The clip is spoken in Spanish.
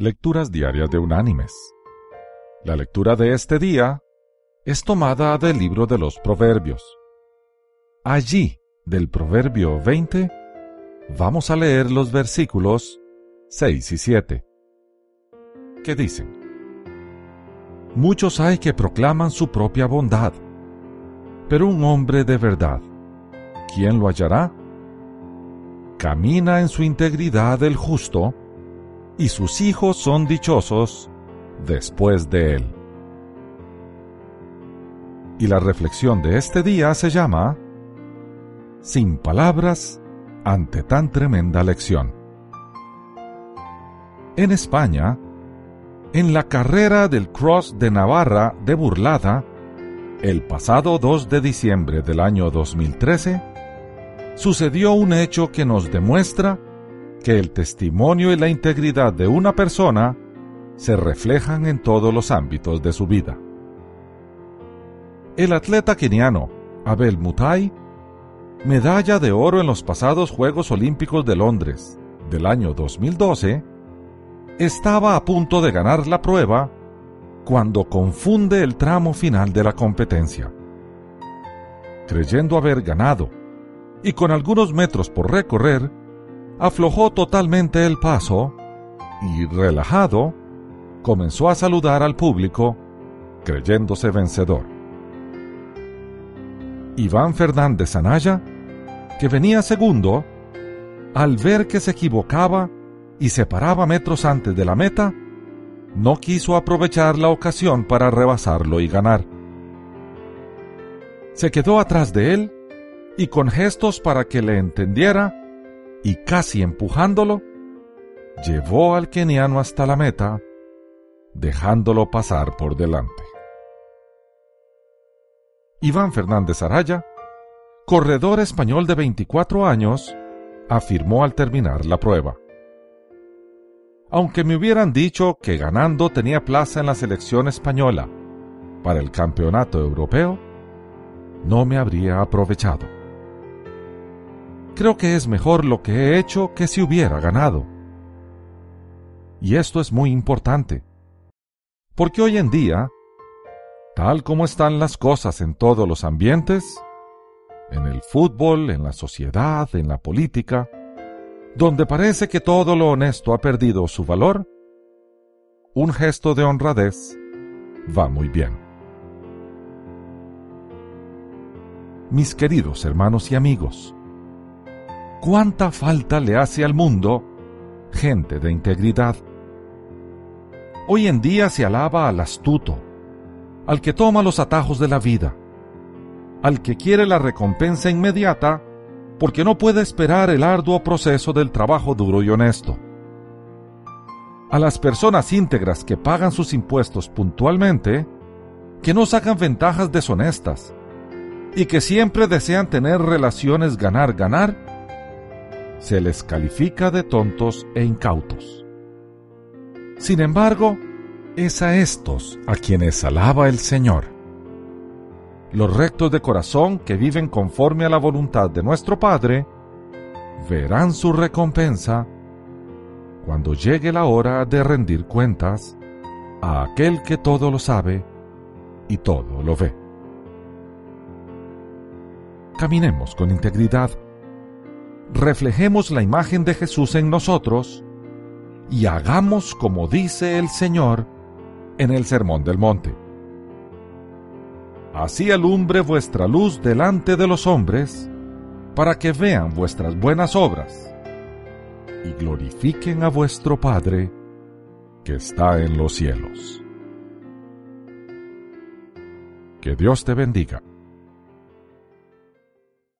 Lecturas Diarias de Unánimes. La lectura de este día es tomada del libro de los Proverbios. Allí, del Proverbio 20, vamos a leer los versículos 6 y 7, que dicen, Muchos hay que proclaman su propia bondad, pero un hombre de verdad, ¿quién lo hallará? Camina en su integridad el justo, y sus hijos son dichosos después de él. Y la reflexión de este día se llama Sin palabras ante tan tremenda lección. En España, en la carrera del Cross de Navarra de Burlada, el pasado 2 de diciembre del año 2013, sucedió un hecho que nos demuestra que el testimonio y la integridad de una persona se reflejan en todos los ámbitos de su vida. El atleta keniano Abel Mutai, medalla de oro en los pasados Juegos Olímpicos de Londres del año 2012, estaba a punto de ganar la prueba cuando confunde el tramo final de la competencia. Creyendo haber ganado y con algunos metros por recorrer, aflojó totalmente el paso y, relajado, comenzó a saludar al público, creyéndose vencedor. Iván Fernández Anaya, que venía segundo, al ver que se equivocaba y se paraba metros antes de la meta, no quiso aprovechar la ocasión para rebasarlo y ganar. Se quedó atrás de él y con gestos para que le entendiera, y casi empujándolo, llevó al keniano hasta la meta, dejándolo pasar por delante. Iván Fernández Araya, corredor español de 24 años, afirmó al terminar la prueba. Aunque me hubieran dicho que ganando tenía plaza en la selección española para el campeonato europeo, no me habría aprovechado. Creo que es mejor lo que he hecho que si hubiera ganado. Y esto es muy importante, porque hoy en día, tal como están las cosas en todos los ambientes, en el fútbol, en la sociedad, en la política, donde parece que todo lo honesto ha perdido su valor, un gesto de honradez va muy bien. Mis queridos hermanos y amigos, ¿cuánta falta le hace al mundo gente de integridad? Hoy en día se alaba al astuto, al que toma los atajos de la vida, al que quiere la recompensa inmediata porque no puede esperar el arduo proceso del trabajo duro y honesto. A las personas íntegras que pagan sus impuestos puntualmente, que no sacan ventajas deshonestas y que siempre desean tener relaciones ganar-ganar, se les califica de tontos e incautos. Sin embargo, es a estos a quienes alaba el Señor los rectos de corazón que viven conforme a la voluntad de nuestro Padre, verán su recompensa cuando llegue la hora de rendir cuentas a aquel que todo lo sabe y todo lo ve. Caminemos con integridad, reflejemos la imagen de Jesús en nosotros y hagamos como dice el Señor en el Sermón del Monte Así alumbre vuestra luz delante de los hombres, para que vean vuestras buenas obras y glorifiquen a vuestro Padre que está en los cielos. Que Dios te bendiga.